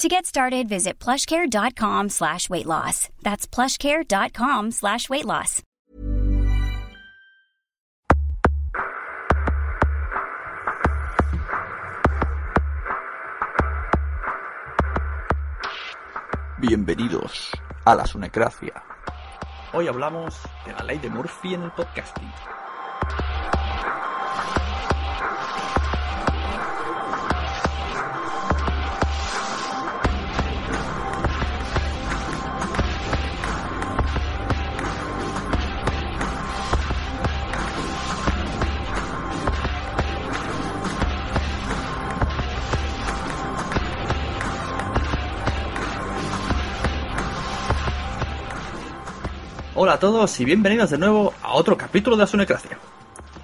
To get started, visit plushcare.com slash weight loss. That's plushcare.com slash weight loss. Bienvenidos a la Sunecracia. Hoy hablamos de la ley de Murphy en el podcasting. Hola a todos y bienvenidos de nuevo a otro capítulo de la Sunecracia.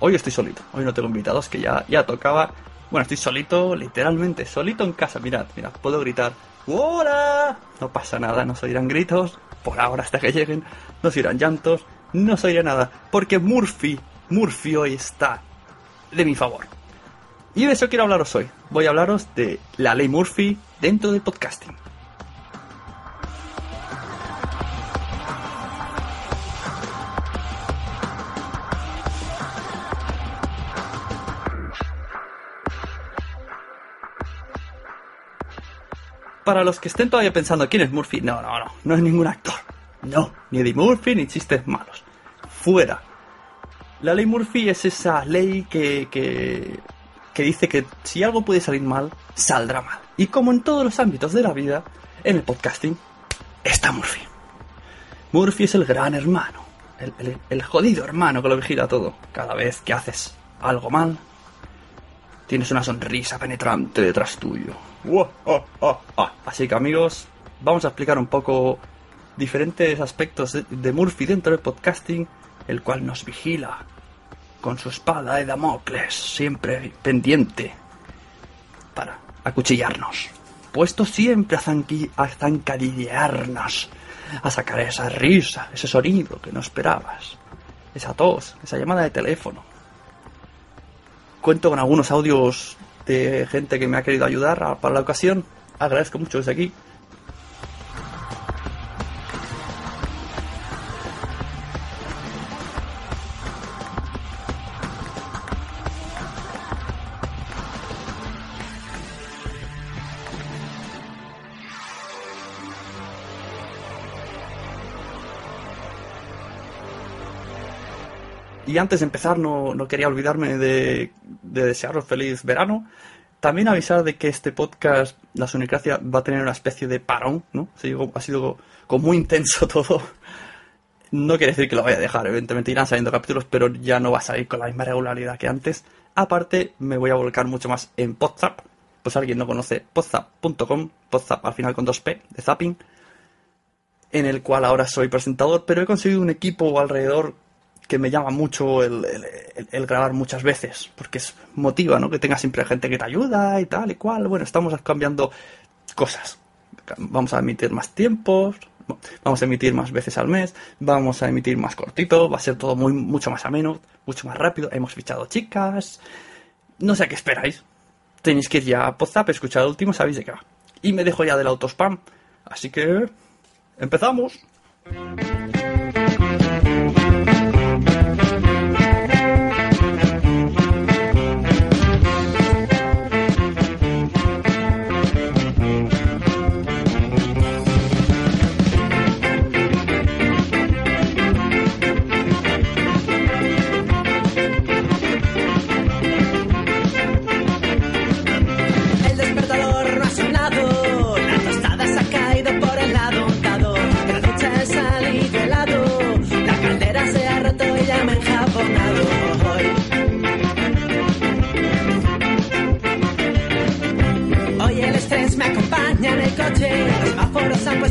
Hoy estoy solito, hoy no tengo invitados que ya, ya tocaba. Bueno, estoy solito, literalmente, solito en casa. Mirad, mirad, puedo gritar ¡Hola! No pasa nada, no se oirán gritos, por ahora hasta que lleguen, no se oirán llantos, no se oirá nada, porque Murphy, Murphy hoy está de mi favor. Y de eso quiero hablaros hoy. Voy a hablaros de la ley Murphy dentro del podcasting. Para los que estén todavía pensando quién es Murphy, no, no, no, no es ningún actor. No, ni Eddie Murphy ni chistes malos. Fuera. La ley Murphy es esa ley que, que, que dice que si algo puede salir mal, saldrá mal. Y como en todos los ámbitos de la vida, en el podcasting está Murphy. Murphy es el gran hermano, el, el- el jodido hermano que lo vigila todo. Cada vez que haces algo mal, tienes una sonrisa penetrante detrás tuyo. Uah, ah, ah. Así que amigos, vamos a explicar un poco diferentes aspectos de, Murphy dentro del podcasting, el cual nos vigila con su espada de Damocles, siempre pendiente para acuchillarnos. Puesto siempre a zancadillearnos, a sacar esa risa, ese sonido que no esperabas, esa tos, esa llamada de teléfono. Cuento con algunos audios de gente que me ha querido ayudar para la ocasión. Agradezco mucho desde aquí. Y antes de empezar, no, no quería olvidarme de, de desearos feliz verano. También avisar de que este podcast, La Sonicracia, va a tener una especie de parón, ¿no? Ha sido, ha sido como muy intenso todo. No quiere decir que lo vaya a dejar, evidentemente irán saliendo capítulos, pero ya no va a salir con la misma regularidad que antes. Aparte, me voy a volcar mucho más en Podzap. Pues alguien no conoce podzap.com, Podzap al final con 2P, de zapping, en el cual ahora soy presentador, pero he conseguido un equipo alrededor que me llama mucho el, grabar muchas veces, porque es motiva, ¿no? Que tengas siempre gente que te ayuda y tal y cual. Bueno, estamos cambiando cosas. Vamos a emitir más tiempos, vamos a emitir más veces al mes, vamos a emitir más cortito, va a ser todo muy mucho más ameno, mucho más rápido. Hemos fichado chicas. No sé a qué esperáis. Tenéis que ir ya a Podzap, escuchar el último, sabéis de qué va. Y me dejo ya del autospam. Así que... ¡Empezamos!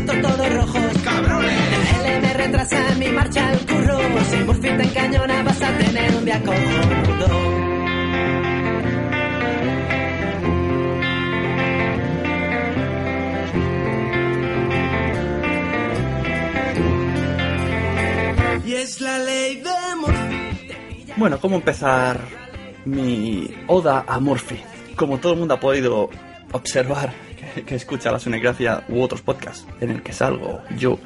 Semáforos se han puesto todos rojos. ¡Cabrones! La L me retrasa en mi marcha al curro, si Murphy te encañona vas a tener un día cojonudo. Y es la ley de Murphy. Bueno, ¿cómo empezar mi oda a Murphy? Como todo el mundo ha podido observar que, escucha la Sunecracia u otros podcasts en el que salgo yo,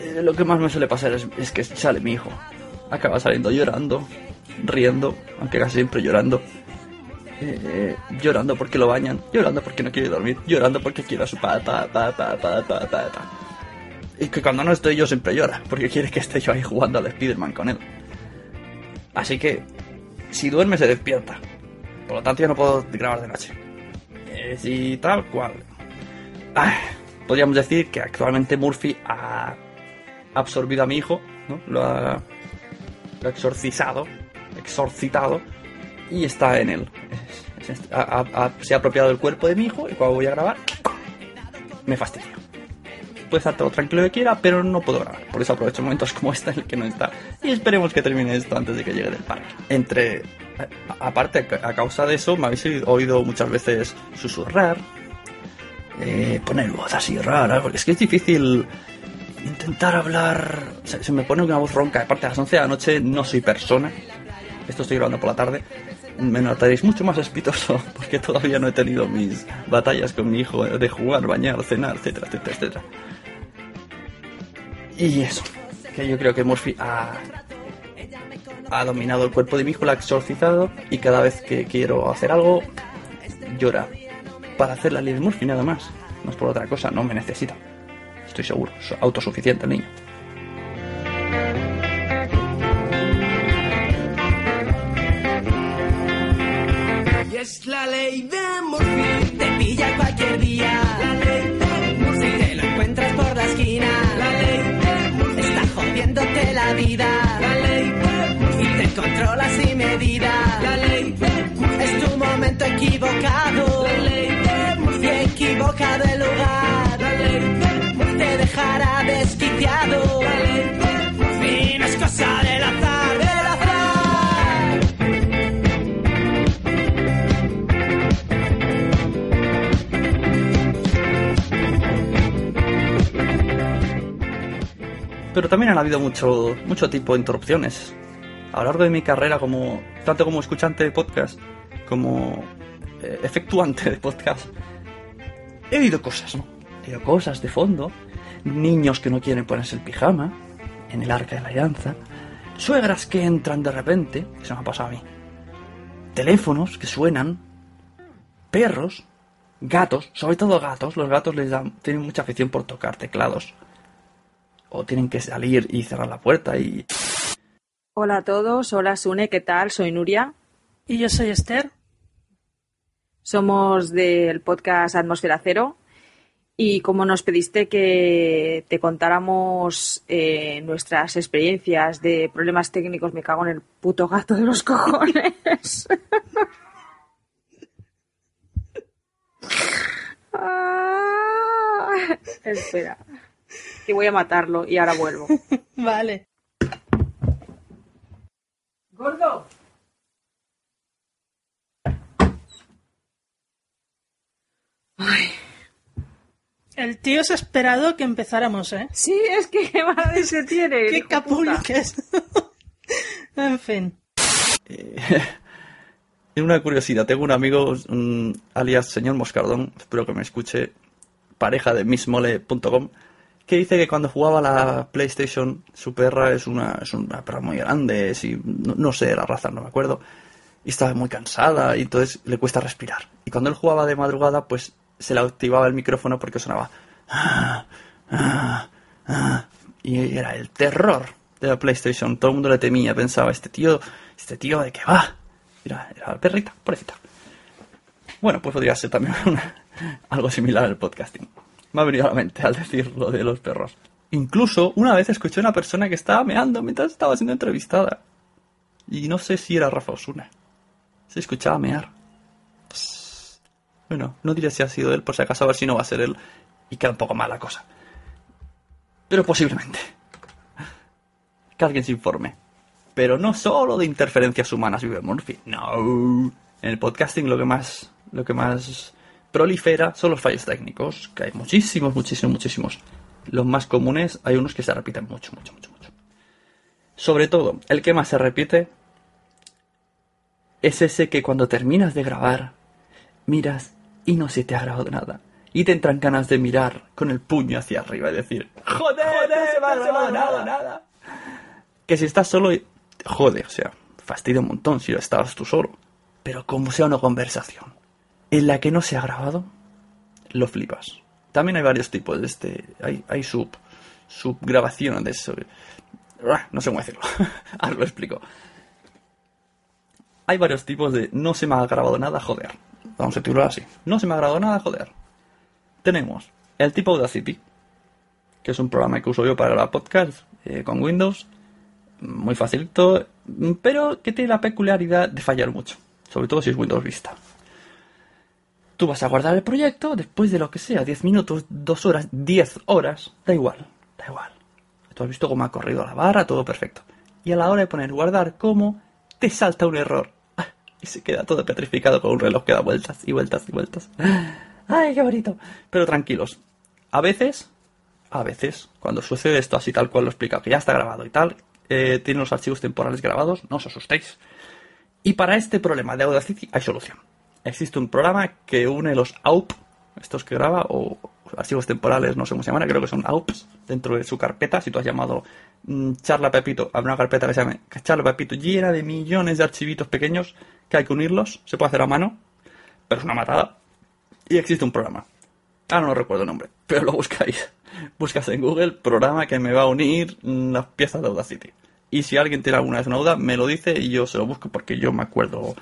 eh, lo que más me suele pasar es, es que sale mi hijo. Acaba saliendo llorando, riendo, aunque casi siempre llorando. Eh, llorando porque lo bañan, llorando porque no quiere dormir, llorando porque quiere a su pa, pa, pa, pa, pa. Y que cuando no estoy yo siempre llora, porque quiere que esté yo ahí jugando al Spiderman con él. Así que, si duerme se despierta. Por lo tanto, ya no puedo grabar de noche. Si tal cual. Podríamos decir que actualmente Murphy ha absorbido a mi hijo, ¿no? Lo ha, lo exorcizado, exorcitado, y está en él. Se ha apropiado del cuerpo de mi hijo y cuando voy a grabar, me fastidio puede estar todo tranquilo que quiera, pero no puedo grabar. Por eso aprovecho momentos como este en el que no está. Y esperemos que termine esto antes de que llegue del parque. Entre. Aparte, a causa de eso, me habéis oído muchas veces susurrar. eh, poner voz así rara, porque es que es difícil intentar hablar. Se, se me pone una voz ronca. Aparte, a las 11 de la noche no soy persona. Esto estoy grabando por la tarde. Me notaréis mucho más espitoso porque todavía no he tenido mis batallas con mi hijo de jugar, bañar, cenar, etcétera, etcétera, etcétera. Y eso, que yo creo que Murphy ha, ha dominado el cuerpo de mi hijo, lo ha exorcizado y cada vez que quiero hacer algo, llora. Para hacer la ley de Murphy nada más. No es por otra cosa, no me necesita. Estoy seguro, es autosuficiente el niño. Y es la ley de Murphy. Te pilla cualquier día. La equivocado. La ley de lugar. Te dejará desquiciado. Murphy. No es cosa del azar. Del azar. Pero también han habido mucho, mucho tipo de interrupciones. A lo largo de mi carrera, como tanto como escuchante de podcast, como efectuante de podcast, he oído cosas, ¿no? He oído cosas de fondo. Niños que no quieren ponerse el pijama en el arca de la alianza. Suegras que entran de repente, que se me ha pasado a mí. Teléfonos que suenan. Perros. Gatos, sobre todo gatos. Los gatos les dan, tienen mucha afición por tocar teclados o tienen que salir y cerrar la puerta y... Hola a todos, hola Sune, ¿qué tal? Soy Nuria. Y yo soy Esther. Somos del podcast Atmósfera Cero y como nos pediste que te contáramos eh, nuestras experiencias de problemas técnicos, me cago en el puto gato de los cojones. Ah, espera, que voy a matarlo y ahora vuelvo. Vale. Gordo. El tío se ha esperado que empezáramos, ¿eh? sí, es que qué madre se tiene. ¡Qué capullo que es! en fin. Y una curiosidad, tengo un amigo, mm, alias señor Moscardón, espero que me escuche, pareja de missmole.com, que dice que cuando jugaba a la PlayStation, su perra es una, es una perra muy grande, es y- no, no sé la raza, no me acuerdo, y estaba muy cansada y entonces le cuesta respirar. Y cuando él jugaba de madrugada, pues se le activaba el micrófono porque sonaba... Y era el terror de la PlayStation. Todo el mundo le temía, pensaba, este tío, este tío de qué va. Era, era la perrita, pobrecita. Bueno, pues podría ser también algo similar al podcasting. Me ha venido a la mente al decir lo de los perros. Incluso una vez escuché a una persona que estaba meando mientras estaba siendo entrevistada. Y no sé si era Rafa Osuna. Se escuchaba mear. Bueno, no diré si ha sido él, por si acaso a ver si no va a ser él. Y queda un poco mala cosa. Pero posiblemente. Que alguien se informe. Pero no solo de interferencias humanas vive Murphy. No. En el podcasting lo que más, lo que más prolifera son los fallos técnicos, que hay muchísimos, muchísimos, muchísimos. Los más comunes hay unos que se repiten mucho, mucho, mucho, mucho. Sobre todo, el que más se repite es ese que cuando terminas de grabar, miras y no se te ha grabado nada. Y te entran ganas de mirar con el puño hacia arriba y decir, joder, no se me ha grabado nada, nada. Que si estás solo, jode, o sea, fastidia un montón si estabas tú solo. Pero como sea una conversación en la que no se ha grabado, lo flipas. También hay varios tipos de este, hay, hay sub, subgrabación de eso. No sé cómo decirlo, ahora lo explico. Hay varios tipos de no se me ha grabado nada, joder. Vamos a titular así. No se me ha grabado nada, joder. Tenemos el tipo Audacity, que es un programa que uso yo para grabar podcast eh, con Windows. Muy facilito, pero que tiene la peculiaridad de fallar mucho. Sobre todo si es Windows Vista. Tú vas a guardar el proyecto después de lo que sea, 10 minutos, 2 horas, 10 horas, da igual, da igual. Tú has visto cómo ha corrido la barra, todo perfecto. Y a la hora de poner guardar como, te salta un error. Y se queda todo petrificado con un reloj que da vueltas y vueltas y vueltas. ¡Ay, qué bonito! Pero tranquilos. A veces, a veces, cuando sucede esto así tal cual lo he explicado, que ya está grabado y tal, eh, tiene los archivos temporales grabados, no os asustéis. Y para este problema de Audacity hay solución. Existe un programa que une los AUP, estos que graba, o archivos temporales, no sé cómo se llaman, creo que son AUPs, dentro de su carpeta. Si tú has llamado mm, Charla Pepito, habrá una carpeta que se llame Charla Pepito llena de millones de archivitos pequeños que hay que unirlos, se puede hacer a mano, pero es una matada. Y existe un programa. Ah, no recuerdo el nombre, pero lo buscáis. Buscas en Google programa que me va a unir mm, las piezas de Audacity. Y si alguien tiene alguna vez una duda, me lo dice y yo se lo busco porque yo me acuerdo.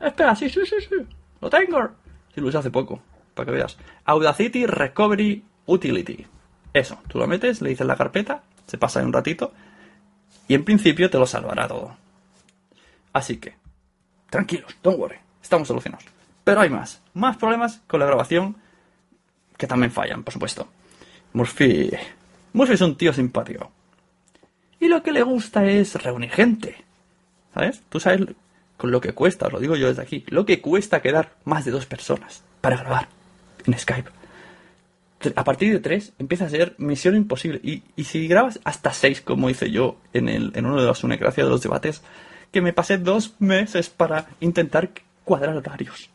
Espera, sí, sí, sí, sí. Lo tengo. Sí, lo usé hace poco, para que veas. Audacity Recovery Utility. Eso, tú lo metes, le dices la carpeta, se pasa en un ratito y en principio te lo salvará todo. Así que, tranquilos, don't worry, estamos solucionados. Pero hay más, más problemas con la grabación que también fallan, por supuesto. Murphy. Murphy es un tío simpático. Y lo que le gusta es reunir gente. ¿Sabes? Tú sabes con lo que cuesta, os lo digo yo desde aquí, lo que cuesta quedar más de dos personas para grabar en Skype. A partir de tres empieza a ser misión imposible. Y, y si grabas hasta seis, como hice yo en, el, en uno de los Unecracia de los debates, que me pasé dos meses para intentar cuadrar horarios.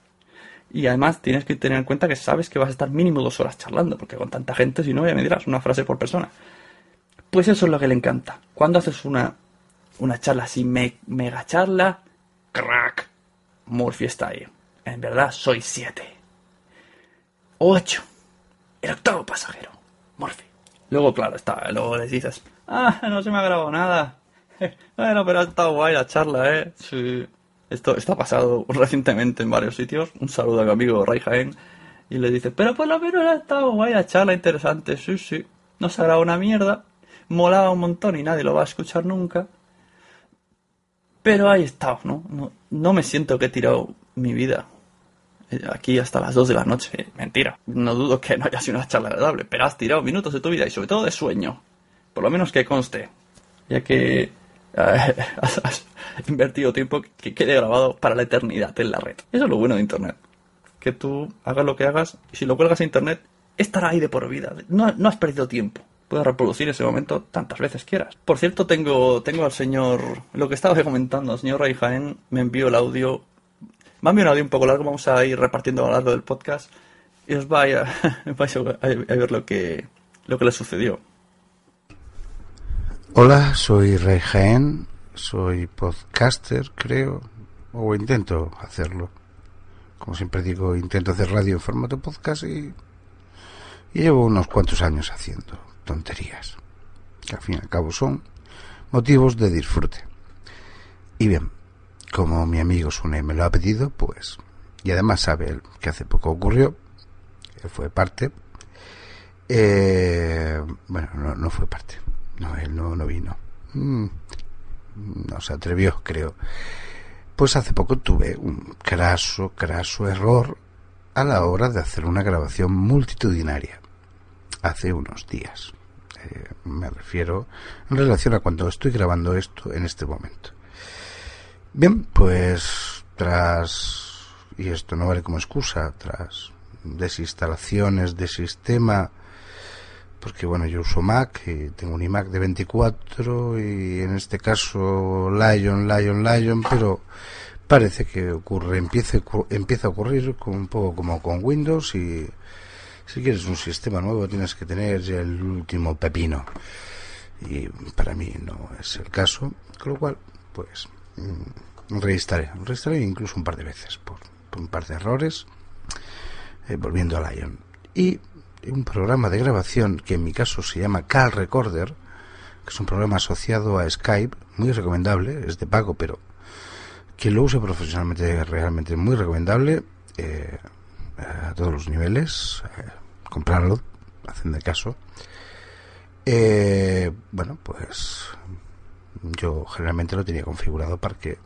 Y además tienes que tener en cuenta que sabes que vas a estar mínimo dos horas charlando, porque con tanta gente, si no, ya me dirás una frase por persona. Pues eso es lo que le encanta. Cuando haces una, una charla así, me- mega charla, crack, Murphy está ahí. En verdad, soy siete. Ocho. El octavo pasajero, Murphy. Luego, claro, está, luego les dices, ah, no se me ha grabado nada. Bueno, pero ha estado guay la charla, ¿eh? Sí. Esto, ha pasado recientemente en varios sitios. Un saludo a mi amigo Ray Jaén. Y le dice, pero por lo menos ha estado guay la charla, interesante. Sí, sí. No se ha grabado una mierda. Molaba un montón y nadie lo va a escuchar nunca. Pero ahí estado, ¿no? No, no me siento que he tirado mi vida aquí hasta las 2 de la noche. Mentira. No dudo que no haya sido una charla agradable, pero has tirado minutos de tu vida y sobre todo de sueño. Por lo menos que conste. Ya que eh, has, invertido tiempo que quede grabado para la eternidad en la red. Eso es lo bueno de Internet. Que tú hagas lo que hagas y si lo cuelgas a Internet, estará ahí de por vida. No, no has perdido tiempo. Puedes reproducir ese momento tantas veces quieras. Por cierto, tengo, tengo al señor... Lo que estaba comentando, el señor Ray Jaén me envió el audio... Ha enviado un audio un poco largo, vamos a ir repartiendo a lo largo del podcast. Y os vais a, a ver lo que, lo que le sucedió. Hola, soy Ray Jaén, soy podcaster, creo, o intento hacerlo. Como siempre digo, intento hacer radio en formato podcast y, y llevo unos cuantos años haciendo tonterías, que al fin y al cabo son motivos de disfrute. Y bien, como mi amigo Sune me lo ha pedido, pues, y además sabe él que hace poco ocurrió, él fue parte, eh, bueno, no, no fue parte, no, él no, no vino. Mm, no se atrevió, creo. Pues hace poco tuve un craso, craso error a la hora de hacer una grabación multitudinaria. Hace unos días. Eh, me refiero en relación a cuando estoy grabando esto en este momento. Bien, pues tras, y esto no vale como excusa, tras desinstalaciones de sistema, porque bueno, yo uso Mac y tengo un iMac de 24 y en este caso Lion, Lion, Lion, pero parece que ocurre, empieza, empieza a ocurrir un poco como con Windows y si quieres un sistema nuevo tienes que tener ya el último pepino. Y para mí no es el caso, con lo cual pues mm, reinstalé, reinstalé incluso un par de veces por, un par de errores eh, volviendo a Lion y un programa de grabación que en mi caso se llama Cal Recorder, que es un programa asociado a Skype, muy recomendable, es de pago, pero quien lo use profesionalmente es realmente muy recomendable eh, a todos los niveles, eh, comprarlo, hacen de caso. Eh, bueno, pues yo generalmente lo tenía configurado para que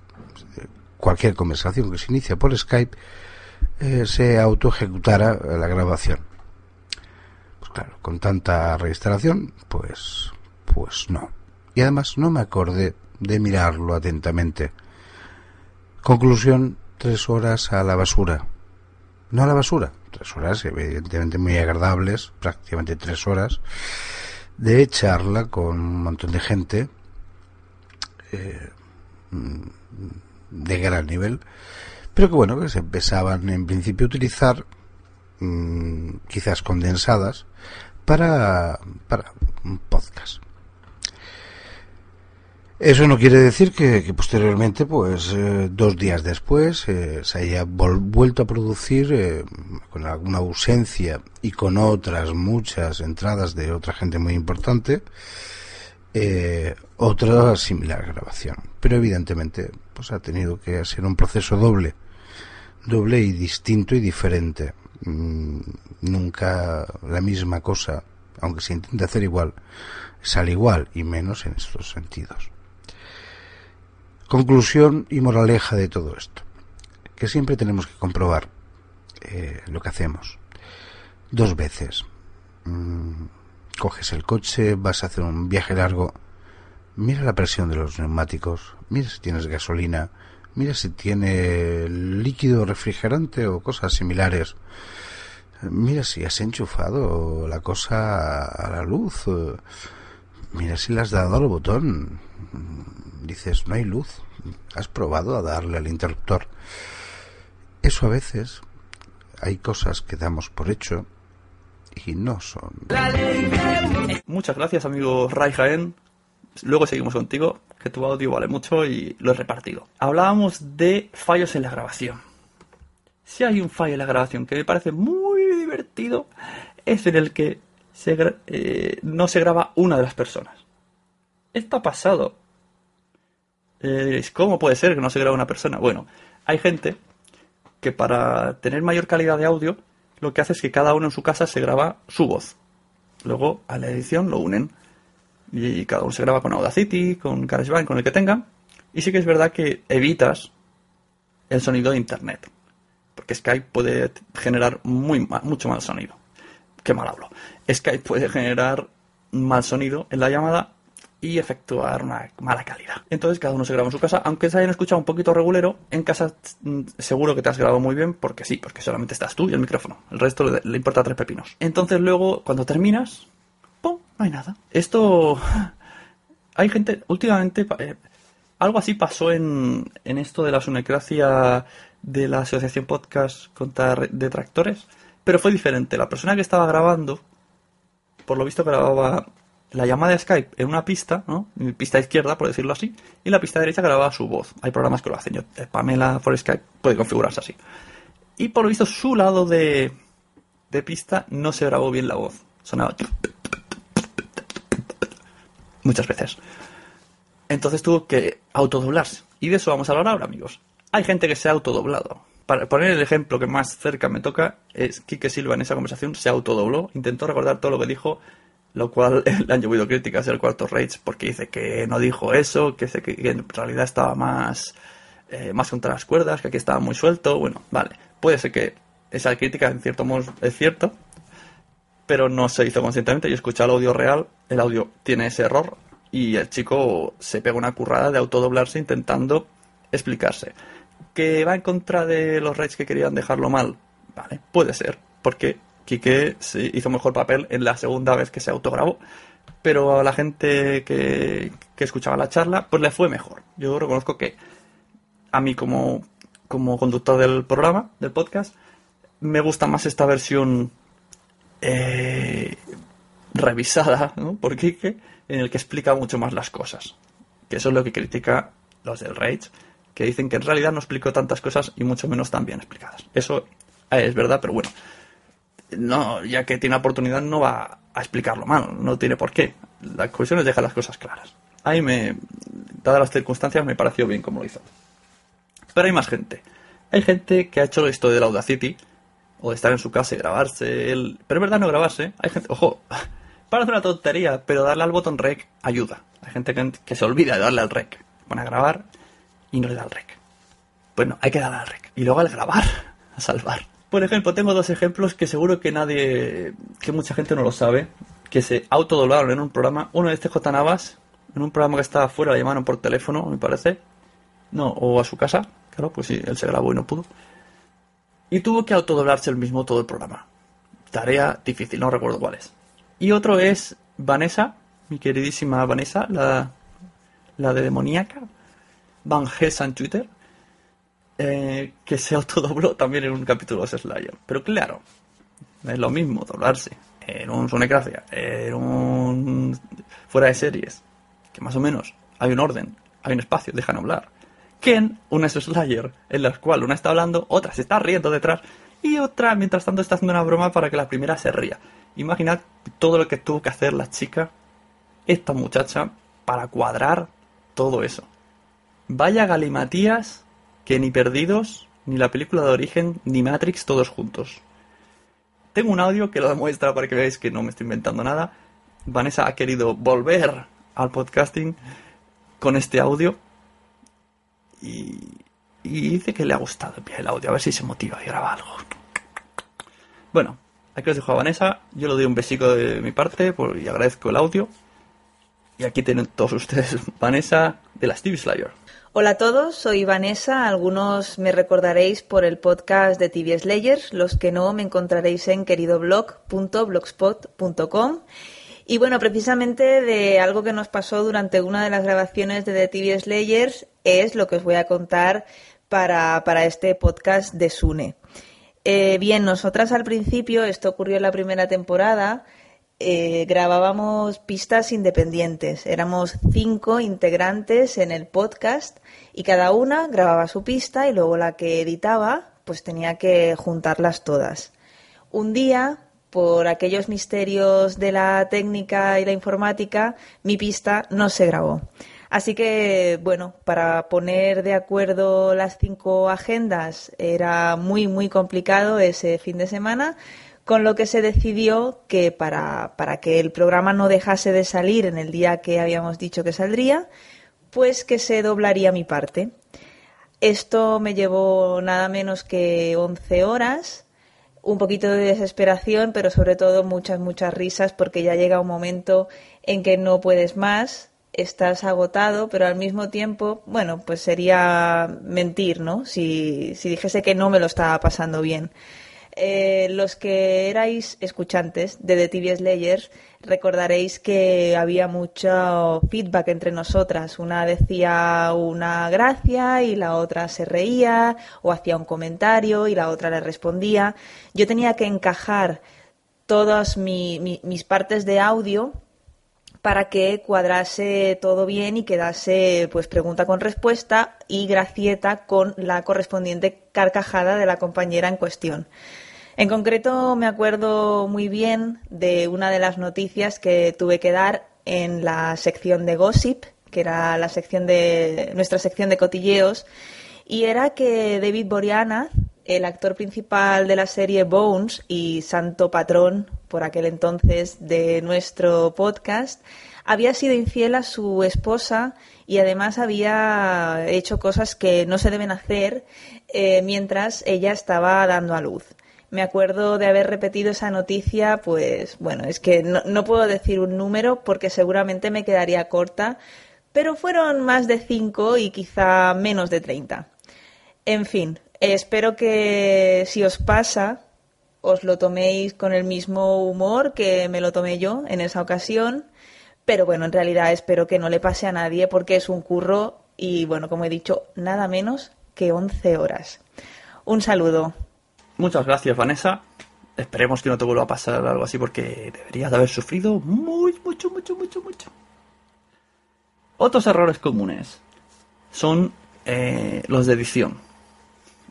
cualquier conversación que se inicia por Skype eh, se auto ejecutara la grabación claro, con tanta reinstalación, pues, pues no. Y además no me acordé de mirarlo atentamente. Conclusión, tres horas a la basura. No a la basura, tres horas evidentemente muy agradables, prácticamente tres horas, de charla con un montón de gente eh, de gran nivel, pero que bueno, que se empezaban en principio a utilizar mmm, quizás condensadas para, para un podcast. Eso no quiere decir que, posteriormente, pues eh, dos días después, eh, se haya vuelto a producir con alguna ausencia y con otras muchas entradas de otra gente muy importante, otra similar grabación. Pero evidentemente, pues ha tenido que ser un proceso doble, doble y distinto y diferente. Mm, nunca la misma cosa, aunque se intente hacer igual, sale igual y menos en estos sentidos. Conclusión y moraleja de todo esto, que siempre tenemos que comprobar eh, lo que hacemos dos veces. Mm, coges el coche, vas a hacer un viaje largo, mira la presión de los neumáticos, mira si tienes gasolina, mira si tiene líquido refrigerante o cosas similares. Mira si has enchufado la cosa a la luz. Mira si le has dado al botón. Dices, no hay luz. Has probado a darle al interruptor. Eso a veces hay cosas que damos por hecho y no son. Muchas gracias, amigo Ray Jaén. Luego seguimos contigo, que tu audio vale mucho y lo he repartido. Hablábamos de fallos en la grabación. Si hay un fallo en la grabación que me parece muy divertido, es en el que se, eh, no se graba una de las personas. Esto ha pasado Eh, diréis, ¿cómo puede ser que no se grabe una persona? Bueno, hay gente que para tener mayor calidad de audio, lo que hace es que cada uno en su casa se graba su voz. Luego a la edición lo unen. Y cada uno se graba con Audacity, con GarageBand, con el que tengan. Y sí que es verdad que evitas el sonido de internet. Porque Skype puede generar muy ma- mucho mal sonido. Qué mal hablo. Skype puede generar mal sonido en la llamada y efectuar una mala calidad. Entonces cada uno se graba en su casa, aunque se hayan escuchado un poquito regulero, en casa mm, seguro que te has grabado muy bien, porque sí, porque solamente estás tú y el micrófono. El resto le, importa tres pepinos. Entonces luego, cuando terminas, ¡pum! no hay nada. Esto... Hay gente, últimamente, eh, algo así pasó en, en esto de la sunecracia de la Asociación Podcast contra Re- Detractores, pero fue diferente. La persona que estaba grabando, por lo visto grababa la llamada de Skype en una pista, ¿no? En pista izquierda, por decirlo así, y la pista derecha grababa su voz. Hay programas que lo hacen. Yo, eh, Pamela for Skype puede configurarse así. Y por lo visto su lado de, de pista no se grabó bien la voz. Sonaba muchas veces. Entonces tuvo que autodoblarse. Y de eso vamos a hablar ahora, amigos. Hay gente que se ha autodoblado. Para poner el ejemplo que más cerca me toca, es Quique Silva en esa conversación se autodobló, intentó recordar todo lo que dijo, lo cual le han llovido críticas del cuarto Rage porque dice que no dijo eso, que, que en realidad estaba más, eh, más contra las cuerdas, que aquí estaba muy suelto. Bueno, vale, puede ser que esa crítica en cierto modo es cierto, pero no se hizo conscientemente. Yo escuché el audio real, el audio tiene ese error y el chico se pega una currada de autodoblarse intentando explicarse. ¿Que va en contra de los Raids que querían dejarlo mal? Vale, puede ser, porque Quique se hizo mejor papel en la segunda vez que se autograbó, pero a la gente que, que escuchaba la charla, pues le fue mejor. Yo reconozco que a mí como, como conductor del programa, del podcast, me gusta más esta versión eh, revisada por Quique, en el que explica mucho más las cosas. Que eso es lo que critica los del Rage, que dicen que en realidad no explicó tantas cosas y mucho menos tan bien explicadas. Eso eh, es verdad, pero bueno. No, ya que tiene oportunidad no va a explicarlo mal, no tiene por qué. La cuestión es dejar las cosas claras. Ahí me, dadas las circunstancias, me pareció bien como lo hizo. Pero hay más gente. Hay gente que ha hecho esto del Audacity, o de estar en su casa y grabarse. El... Pero es verdad no grabarse. Hay gente, ojo, parece una tontería, pero darle al botón rec ayuda. Hay gente que, que se olvida de darle al rec. Van a grabar y no le da al rec. Bueno, hay que darle al rec. Y luego al grabar, a salvar. Por ejemplo, tengo dos ejemplos que seguro que nadie, que mucha gente no lo sabe, que se autodoblaron en un programa. Uno de este J Navas, en un programa que estaba fuera, le llamaron por teléfono, me parece. No, o a su casa, claro, pues sí, él se grabó y no pudo. Y tuvo que autodoblarse el mismo todo el programa. Tarea difícil, no recuerdo cuál es. Y otro es Vanessa, mi queridísima Vanessa, la, la de demoníaca, Van Hessa en Twitter, eh, que se autodobló también en un capítulo de Slayer. Pero claro, es lo mismo doblarse en un Sonecracia, en un fuera de series, que más o menos hay un orden, hay un espacio, dejan hablar, que en una Slayer en la cual una está hablando, otra se está riendo detrás y otra mientras tanto está haciendo una broma para que la primera se ría. Imaginad todo lo que tuvo que hacer la chica, esta muchacha, para cuadrar todo eso. Vaya galimatías que ni Perdidos, ni la película de origen, ni Matrix todos juntos. Tengo un audio que lo demuestra para que veáis que no me estoy inventando nada. Vanessa ha querido volver al podcasting con este audio y, y dice que le ha gustado el audio, a ver si se motiva y graba algo. Bueno, aquí os dejo a Vanessa, yo le doy un besico de mi parte y agradezco el audio. Y aquí tienen todos ustedes Vanessa de la Steve Slayer. Hola a todos, soy Vanessa. Algunos me recordaréis por el podcast de TV Slayers, los que no me encontraréis en queridoblog.blogspot.com. Y bueno, precisamente de algo que nos pasó durante una de las grabaciones de The TV Slayers es lo que os voy a contar para, para este podcast de Sune. Eh, bien, nosotras al principio, esto ocurrió en la primera temporada, eh, grabábamos pistas independientes. Éramos cinco integrantes en el podcast y cada una grababa su pista y luego la que editaba pues tenía que juntarlas todas. Un día, por aquellos misterios de la técnica y la informática, mi pista no se grabó. Así que, bueno, para poner de acuerdo las cinco agendas era muy, muy complicado ese fin de semana, con lo que se decidió que para, para que el programa no dejase de salir en el día que habíamos dicho que saldría, pues que se doblaría mi parte. Esto me llevó nada menos que 11 horas, un poquito de desesperación, pero sobre todo muchas, muchas risas, porque ya llega un momento en que no puedes más, estás agotado, pero al mismo tiempo, bueno, pues sería mentir, ¿no? Si, si dijese que no me lo estaba pasando bien. Eh, los que erais escuchantes de The TV Slayers recordaréis que había mucho feedback entre nosotras. Una decía una gracia y la otra se reía o hacía un comentario y la otra le respondía. Yo tenía que encajar todas mi- mi- mis partes de audio para que cuadrase todo bien y quedase pues pregunta con respuesta y gracieta con la correspondiente carcajada de la compañera en cuestión. En concreto me acuerdo muy bien de una de las noticias que tuve que dar en la sección de gossip, que era la sección de nuestra sección de cotilleos, y era que David Boreanaz, el actor principal de la serie Bones y santo patrón por aquel entonces de nuestro podcast, había sido infiel a su esposa y además había hecho cosas que no se deben hacer eh, mientras ella estaba dando a luz. Me acuerdo de haber repetido esa noticia, pues bueno, es que no, puedo decir un número porque seguramente me quedaría corta, pero fueron más de cinco y quizá menos de 30. En fin, espero que si os pasa, os lo toméis con el mismo humor que me lo tomé yo en esa ocasión. Pero bueno, en realidad espero que no le pase a nadie porque es un curro y bueno, como he dicho, nada menos que 11 horas. Un saludo. Muchas gracias, Vanessa. Esperemos que no te vuelva a pasar algo así porque deberías de haber sufrido muy, mucho, mucho, mucho, mucho. Otros errores comunes son eh, los de edición.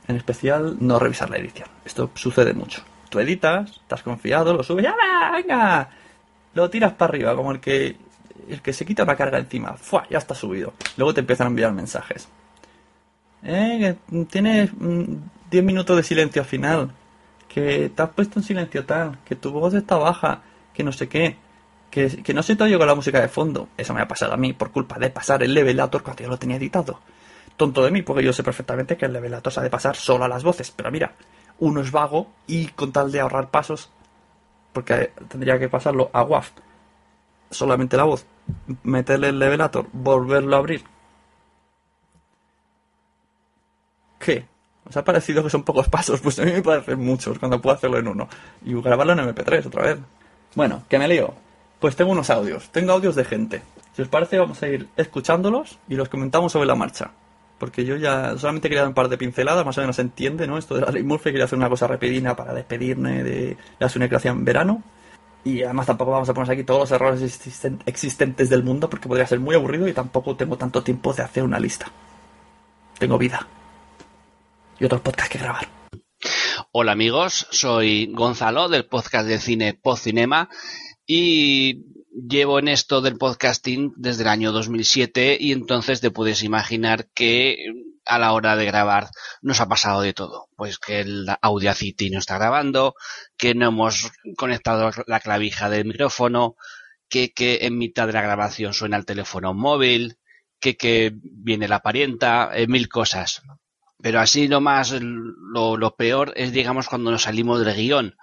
En especial, no revisar la edición. Esto sucede mucho. Tú editas, estás confiado, lo subes, ¡ya venga! Lo tiras para arriba, como el que, el que se quita una carga encima. ¡Fua! Ya está subido. Luego te empiezan a enviar mensajes. Eh, tienes mm, 10 minutos de silencio al final. Que te has puesto en silencio tal. Que tu voz está baja. Que no sé qué. Que, no se te oye con la música de fondo. Eso me ha pasado a mí por culpa de pasar el levelator cuando yo lo tenía editado. Tonto de mí, porque yo sé perfectamente que el levelator se ha de pasar solo a las voces. Pero mira, uno es vago y con tal de ahorrar pasos, porque tendría que pasarlo a WAF, solamente la voz, meterle el levelator, volverlo a abrir. ¿Qué? ¿Os ha parecido que son pocos pasos? Pues a mí me parecen muchos cuando puedo hacerlo en uno. Y grabarlo en MP3 otra vez. Bueno, que me lío. Pues tengo unos audios. Tengo audios de gente. Si os parece, vamos a ir escuchándolos y los comentamos sobre la marcha. Porque yo ya solamente quería dar un par de pinceladas, más o menos se entiende, ¿no? Esto de la ley Murphy, quería hacer una cosa rapidina para despedirme de la sunecracia en verano. Y además tampoco vamos a poner aquí todos los errores existen- existentes del mundo porque podría ser muy aburrido y tampoco tengo tanto tiempo de hacer una lista. Tengo vida. Y otros podcasts que grabar. Hola amigos, soy Gonzalo del podcast de cine Podcinema y llevo en esto del podcasting desde el año 2007 y entonces te puedes imaginar que a la hora de grabar nos ha pasado de todo. Pues que el Audacity no está grabando, que no hemos conectado la clavija del micrófono, que, que en mitad de la grabación suena el teléfono móvil, que, que viene la parienta, eh, mil cosas. Pero así lo más, lo, lo peor es, digamos, cuando nos salimos del guion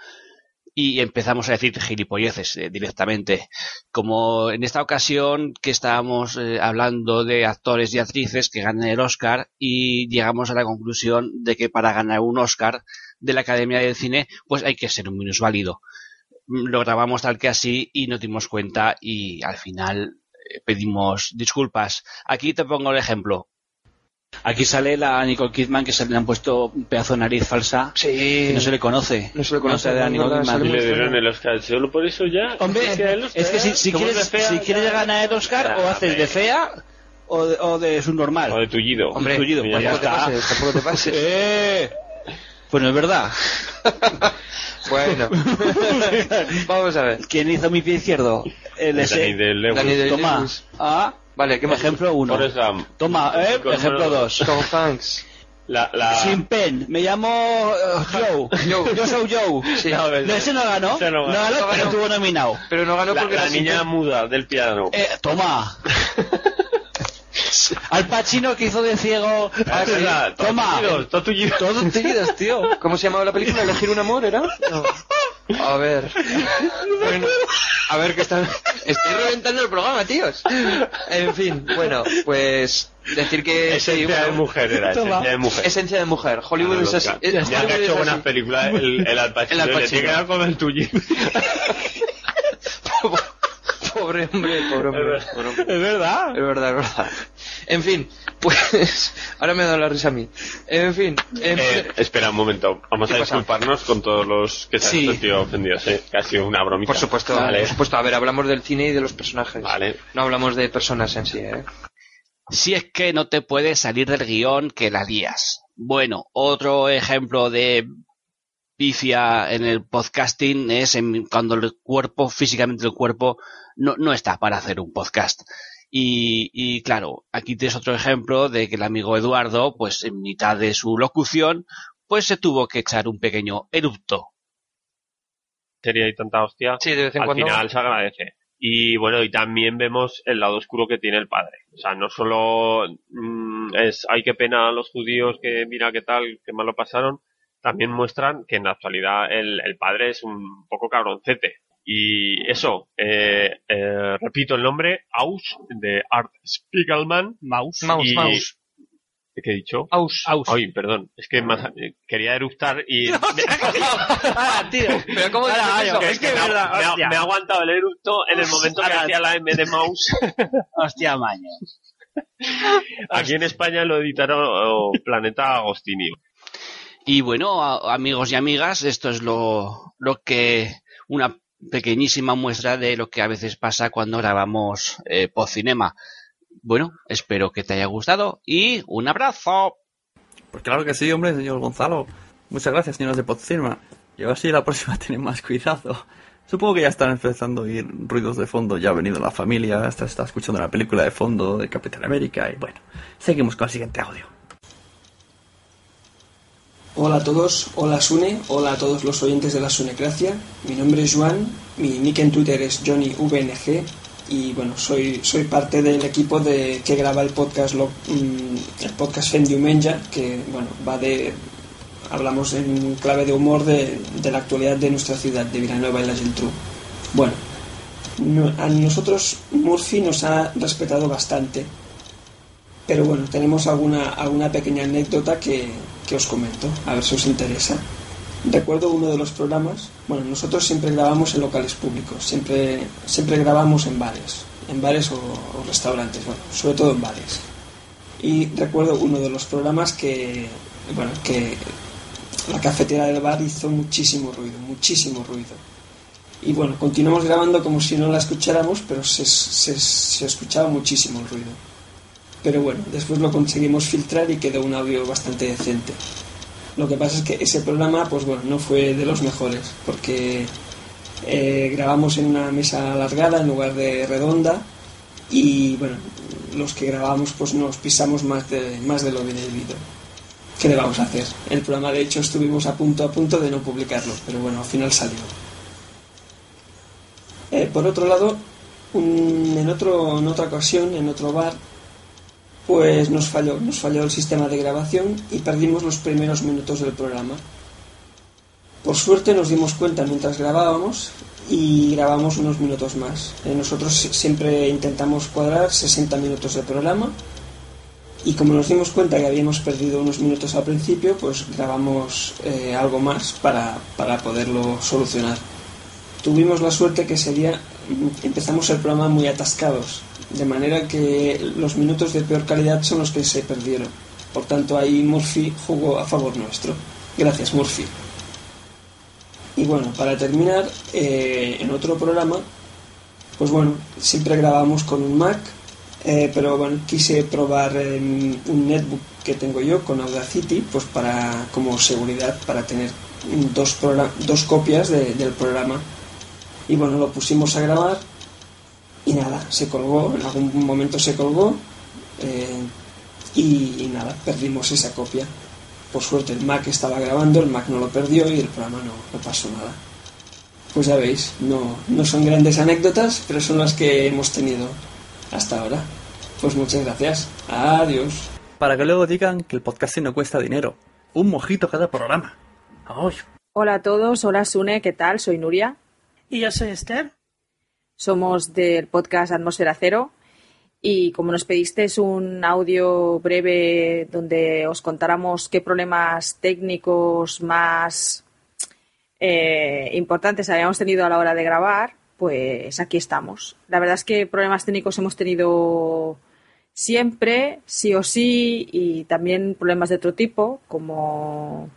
y empezamos a decir gilipolleces eh, directamente. Como en esta ocasión que estábamos eh, hablando de actores y actrices que ganan el Oscar y llegamos a la conclusión de que para ganar un Oscar de la Academia del Cine, pues hay que ser un minusválido. Mm, Lo grabamos tal que así y nos dimos cuenta y al final eh, pedimos disculpas. Aquí te pongo el ejemplo. Aquí sale la Nicole Kidman que se le han puesto un pedazo de nariz falsa Sí. que no se le conoce. No se le conoce, de la no, Nicole no, Kidman. sale Y muy le dieron el Oscar. Solo por eso ya. Hombre, es que el Oscar, es que si, quieres, fea, si quieres ganar el Oscar, o haces de fea o de, o de subnormal. O de tullido. Hombre, tullido, pues ya Tampoco te pases, tampoco te pases. Eh, pues no es verdad. Bueno, vamos a ver. ¿Quién hizo mi pie izquierdo? El. Dani de Lewis. Dani de- Toma. Lewis. Ah, Vale, ¿qué más? Ejemplo 1. Forrest Gump. Toma, ¿eh? Ejemplo número 2. Tom Hanks. La, la... Sin pen. Me llamo eh, Joe. Joe. Yo soy Joe. Sí. No, No, ese no ganó. Ese no no ganó. ganó, No pero ganó. estuvo nominado. Pero no ganó la, porque la niña pen. muda del piano. Eh, toma. Al Pacino que hizo de ciego. Ah, todos Toma. todos tullidos. Todos tullidos, tío. ¿Cómo se llamaba la película? ¿Elegir un amor, era? No. A ver. Bueno, a ver que están... Estoy reventando el programa, tíos. En fin, bueno, pues decir que... sí, Esencia bueno, de mujer era, esencia de mujer. Esencia de mujer. Hollywood es así. Oscar. es- Ya Hollywood que ha hecho buenas películas, el, el Al Pacino. El Al Le tiene Pacino. que dar con el tullito. Pobre hombre, pobre hombre. pobre hombre. Es verdad. Es verdad, es verdad. En fin, pues... Ahora me da la risa a mí. En fin... en- Eh, espera un momento, vamos ¿Qué a pasa? disculparnos con todos los que se Sí. han sentido ofendidos, ¿eh? ha sido una bromita. Por supuesto, Vale. por supuesto. A ver, hablamos del cine y de los personajes. Vale. No hablamos de personas en sí, ¿eh? Si es que no te puedes salir del guion que la lías. Bueno, otro ejemplo de pifia en el podcasting es en- cuando el cuerpo, físicamente el cuerpo, no, no está para hacer un podcast. Y, y claro, aquí tienes otro ejemplo de que el amigo Eduardo, pues en mitad de su locución, pues se tuvo que echar un pequeño erupto. Sería y tanta hostia. Sí, de vez en al cuando. final se agradece. Y bueno, y también vemos el lado oscuro que tiene el padre. O sea, no solo mm, es, ay, qué pena a los judíos, que mira qué tal, qué mal lo pasaron, también muestran que en la actualidad el, el padre es un poco cabroncete. Y eso, eh, eh, repito el nombre, Aus, de Art Spiegelman. Mouse. Mouse, y- mouse. ¿Qué he dicho? Aus. Aus. Ay, perdón, es que más- eh, quería eructar y... Ah, tío. Pero ¿cómo dices Ahora, eso? que- Es que es me, ha, verdad, me ha- me ha aguantado el eructo en el momento que hacía la M de mouse. Hostia, maño. Aquí en España lo editaron oh, Planeta Agostini. Y bueno, a- amigos y amigas, esto es lo, lo que, una pequeñísima muestra de lo que a veces pasa cuando grabamos eh, Podcinema. Bueno, espero que te haya gustado y un abrazo. Pues claro que sí, hombre, señor Gonzalo. Muchas gracias, señores de Podcinema. Y ahora sí, la próxima tienen más cuidado. Supongo que ya están empezando a oír ruidos de fondo. Ya ha venido la familia, hasta está escuchando la película de fondo de Capitán América. Y bueno, seguimos con el siguiente audio. Hola a todos, hola Sune, hola a todos los oyentes de la Sunecracia. Mi nombre es Juan, mi nick en Twitter es JohnnyVNG y bueno, soy, soy parte del equipo de, que graba el podcast, lo- mm, el podcast Fem Diumenge, que bueno, va de... Hablamos en clave de humor de, de la actualidad de nuestra ciudad, de Villanueva y la Geltrú. Bueno, no- a nosotros Murphy nos ha respetado bastante pero bueno, tenemos alguna, alguna pequeña anécdota que, que os comento, a ver si os interesa. Recuerdo uno de los programas, bueno, nosotros siempre grabamos en locales públicos, siempre, siempre grabamos en bares, en bares o, o restaurantes, bueno, sobre todo en bares. Y recuerdo uno de los programas que, bueno, que la cafetera del bar hizo muchísimo ruido, muchísimo ruido. Y bueno, continuamos grabando como si no la escucháramos, pero se, se, se escuchaba muchísimo el ruido. Pero bueno, después lo conseguimos filtrar y quedó un audio bastante decente. Lo que pasa es que ese programa, pues bueno, no fue de los mejores, porque eh, grabamos en una mesa alargada en lugar de redonda y bueno, los que grabamos pues nos pisamos más de, más de lo debido. ¿Qué le vamos a hacer? El programa de hecho estuvimos a punto a punto de no publicarlo, pero bueno, al final salió. Eh, por otro lado, en, otro, en otra ocasión, en otro bar, pues nos falló, nos falló el sistema de grabación y perdimos los primeros minutos del programa. Por suerte nos dimos cuenta mientras grabábamos y grabamos unos minutos más. Eh, nosotros si- siempre intentamos cuadrar 60 minutos de programa y como nos dimos cuenta que habíamos perdido unos minutos al principio, pues grabamos eh, algo más para, para poderlo solucionar. Tuvimos la suerte que ese día empezamos el programa muy atascados, de manera que los minutos de peor calidad son los que se perdieron. Por tanto, ahí Murphy jugó a favor nuestro. Gracias, Murphy. Y bueno, para terminar, eh, en otro programa, pues bueno, siempre grabamos con un Mac, eh, pero bueno, quise probar eh, un netbook que tengo yo con Audacity, pues para como seguridad, para tener dos, dos copias de- del programa. Y bueno, lo pusimos a grabar y nada, se colgó, en algún momento se colgó eh, y, y nada, perdimos esa copia. Por suerte el Mac estaba grabando, el Mac no lo perdió y el programa no, no pasó nada. Pues ya veis, no, no son grandes anécdotas, pero son las que hemos tenido hasta ahora. Pues muchas gracias. Adiós. Para que luego digan que el podcasting no cuesta dinero. Un mojito cada programa. ¡Ay! Hola a todos, hola Sune, ¿qué tal? Soy Nuria. Y yo soy Esther. Somos del podcast Atmósfera Cero y como nos pediste es un audio breve donde os contáramos qué problemas técnicos más eh, importantes habíamos tenido a la hora de grabar, pues aquí estamos. La verdad es que problemas técnicos hemos tenido siempre, sí o sí, y también problemas de otro tipo, como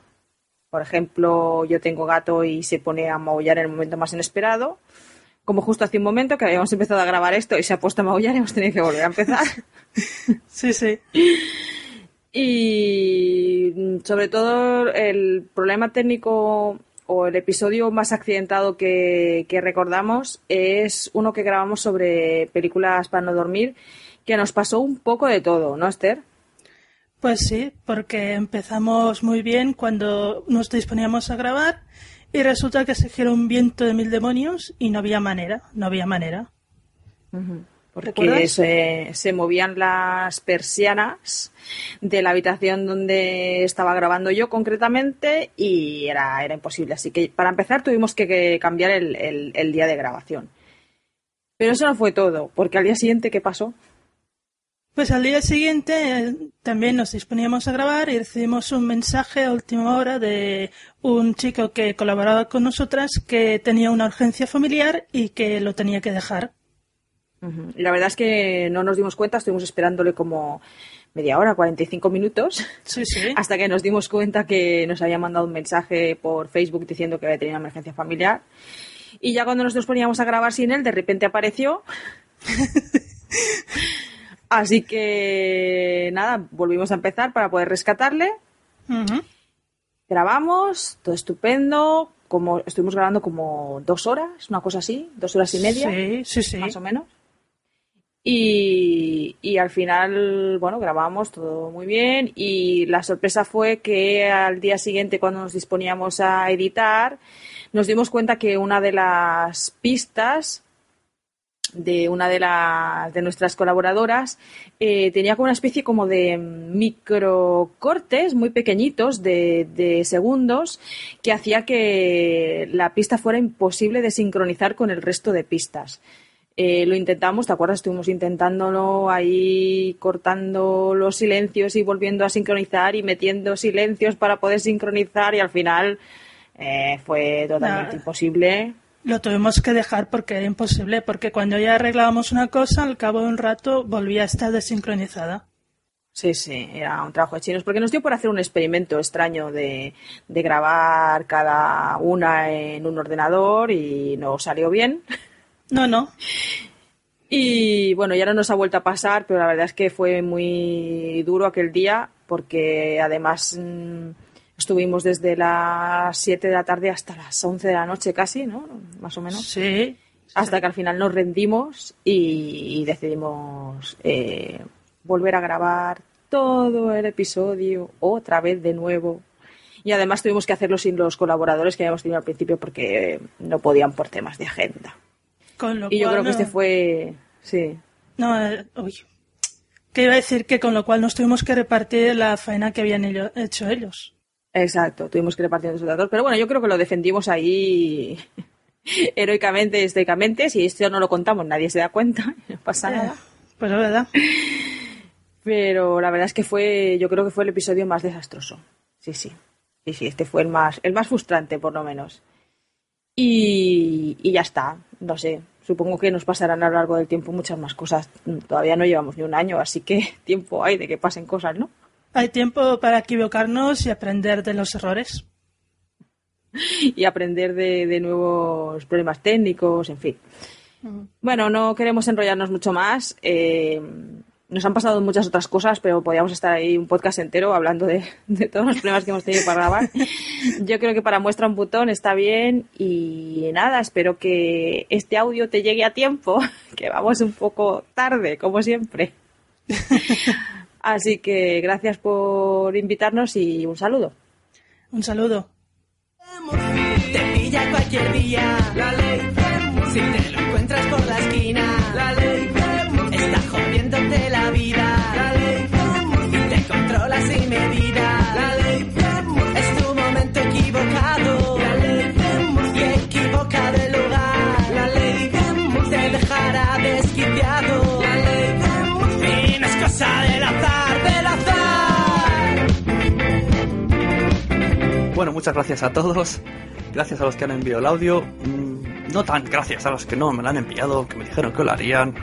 por ejemplo yo tengo gato y se pone a maullar en el momento más inesperado como justo hace un momento que habíamos empezado a grabar esto y se ha puesto a maullar y hemos tenido que volver a empezar. sí, sí. Y sobre todo el problema técnico o el episodio más accidentado que, que recordamos es uno que grabamos sobre películas para no dormir, que nos pasó un poco de todo, ¿no, Esther? Pues sí, porque empezamos muy bien cuando nos disponíamos a grabar y resulta que se giró un viento de mil demonios y no había manera, no había manera. Porque se, se movían las persianas de la habitación donde estaba grabando yo concretamente y era, era imposible. Así que para empezar tuvimos que, que cambiar el, el, el día de grabación. Pero eso no fue todo, porque al día siguiente, ¿qué pasó? Pues al día siguiente eh, también nos disponíamos a grabar y recibimos un mensaje a última hora de un chico que colaboraba con nosotras que tenía una urgencia familiar y que lo tenía que dejar. La verdad es que no nos dimos cuenta, estuvimos esperándole como media hora, 45 minutos, Sí, sí. hasta que nos dimos cuenta que nos había mandado un mensaje por Facebook diciendo que había tenido una emergencia familiar. Y ya cuando nosotros poníamos a grabar sin él, de repente apareció. Así que nada, volvimos a empezar para poder rescatarle. Grabamos, todo estupendo. Como estuvimos grabando como dos horas, una cosa así, dos horas y media, Sí, sí, sí. más o menos. Y, y al final, bueno, grabamos todo muy bien. Y la sorpresa fue que al día siguiente, cuando nos disponíamos a editar, nos dimos cuenta que una de las pistas de una de las de nuestras colaboradoras eh, tenía como una especie como de microcortes muy pequeñitos de, de segundos que hacía que la pista fuera imposible de sincronizar con el resto de pistas. Eh, lo intentamos, ¿te acuerdas? Estuvimos intentándolo ahí cortando los silencios y volviendo a sincronizar y metiendo silencios para poder sincronizar y al final eh, fue totalmente imposible. Lo tuvimos que dejar porque era imposible, porque cuando ya arreglábamos una cosa, al cabo de un rato volvía a estar desincronizada. Sí, sí, era un trabajo de chinos, porque nos dio por hacer un experimento extraño de, de grabar cada una en un ordenador y no salió bien. No, no. Y bueno, ya no nos ha vuelto a pasar, pero la verdad es que fue muy duro aquel día, porque además mm, estuvimos desde las 7 de la tarde hasta las 11 de la noche casi, ¿no? Más o menos. Sí. Hasta que al final nos rendimos y, y decidimos eh, volver a grabar todo el episodio otra vez de nuevo. Y además tuvimos que hacerlo sin los colaboradores que habíamos tenido al principio porque no podían por temas de agenda. Con lo Y yo creo que no- este fue... Sí. No, eh, uy. Que iba a decir que con lo cual nos tuvimos que repartir la faena que habían ello- hecho ellos. Exacto, tuvimos que repartir el datos. Pero bueno, yo creo que lo defendimos ahí heroicamente, estoicamente. Si esto no lo contamos, nadie se da cuenta, no pasa nada. Pues la verdad. Pero la verdad es que fue, yo creo que fue el episodio más desastroso. Sí, sí. Sí, sí, este fue el más, el más frustrante, por lo menos. Y, y ya está, no sé. Supongo que nos pasarán a lo largo del tiempo muchas más cosas. Todavía no llevamos ni un año, así que tiempo hay de que pasen cosas, ¿no? Hay tiempo para equivocarnos y aprender de los errores. y aprender de, de nuevos problemas técnicos, en fin. Bueno, no queremos enrollarnos mucho más. Eh, nos han pasado muchas otras cosas, pero podríamos estar ahí un podcast entero hablando de, de todos los problemas que hemos tenido para grabar. Yo creo que para muestra un botón está bien y nada, espero que este audio te llegue a tiempo, que vamos un poco tarde, como siempre. Así que gracias por invitarnos y un saludo. Un saludo. Te pilla cualquier día. La ley Bueno, muchas gracias a todos. Gracias a los que han enviado el audio. Mm, No tan gracias a los que no me lo han enviado, que me dijeron que lo harían.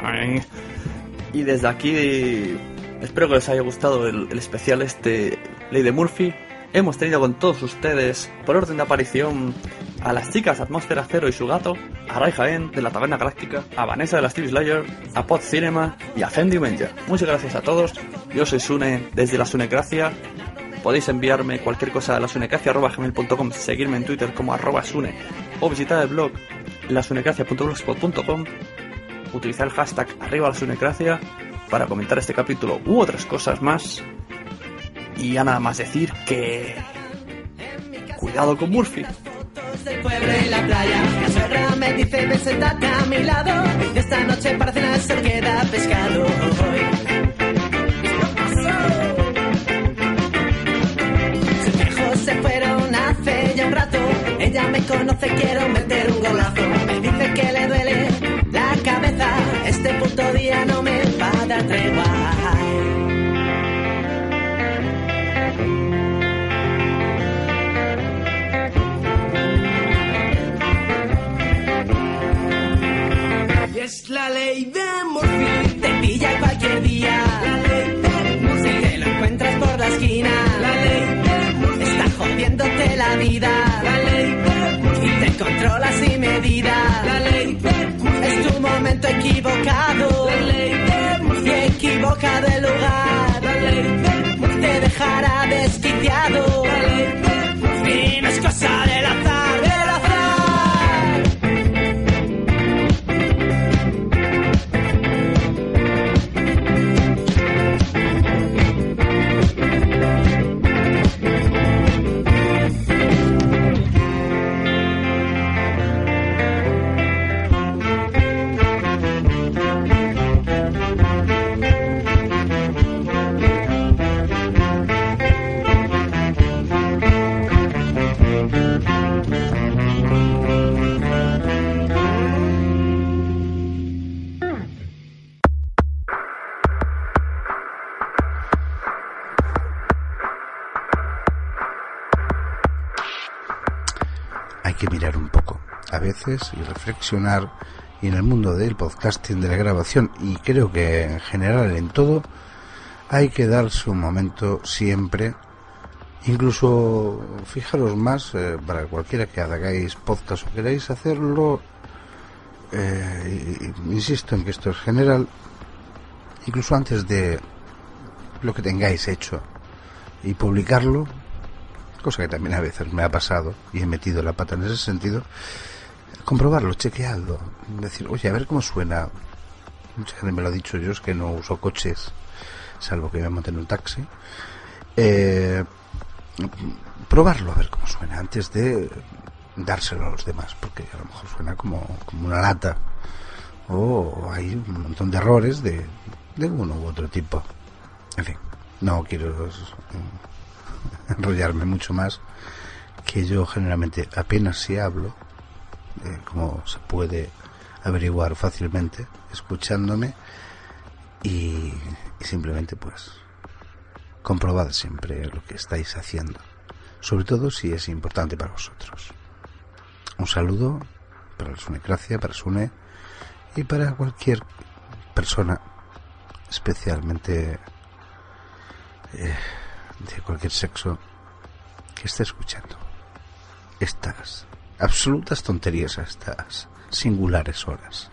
Y desde aquí espero que les haya gustado el, especial este Ley de Murphy. Hemos tenido con todos ustedes, por orden de aparición, a las chicas Atmósfera Cero y su gato, a Ray Jaén de la Taberna Galáctica, a Vanessa de la Steve Slayer, a Pod Cinema y a Fendi Menja. Muchas gracias a todos. Yo soy Sune desde la Sunecracia. Podéis enviarme cualquier cosa a lasunecracia.gmail.com, seguirme en Twitter como arroba sune o visitar el blog lasunecracia.blogspot.com, utilizar el hashtag arriba la sunecracia para comentar este capítulo u otras cosas más. Y ya nada más decir que... Cuidado con Murphy. Me conoce, quiero meter un golazo. Me dice que le duele la cabeza. Este puto día no me va a dar tregua. Equivocado. La ley de Murphy. Y equivoca de lugar. Te dejará desquiciado. Murphy. No es cosa del azar, y reflexionar y en el mundo del podcasting de la grabación y creo que en general en todo hay que darse un momento siempre incluso fijaros más eh, para cualquiera que hagáis podcast o queráis hacerlo eh, insisto en que esto es general incluso antes de lo que tengáis hecho y publicarlo cosa que también a veces me ha pasado y he metido la pata en ese sentido, comprobarlo, chequearlo, decir, oye, a ver cómo suena. Mucha gente me lo ha dicho, yo es que no uso coches, salvo que me monte en un taxi. Eh, probarlo, a ver cómo suena, antes de dárselo a los demás, porque a lo mejor suena como, como una lata. O hay un montón de errores de, de uno u otro tipo. En fin, no quiero enrollarme mucho más, que yo generalmente apenas si hablo, eh, como se puede averiguar fácilmente escuchándome, y, simplemente pues comprobad siempre lo que estáis haciendo, sobre todo si es importante para vosotros. Un saludo para la Sunecracia, para Sune y para cualquier persona, especialmente eh, de cualquier sexo que esté escuchando estas absolutas tonterías a estas singulares horas.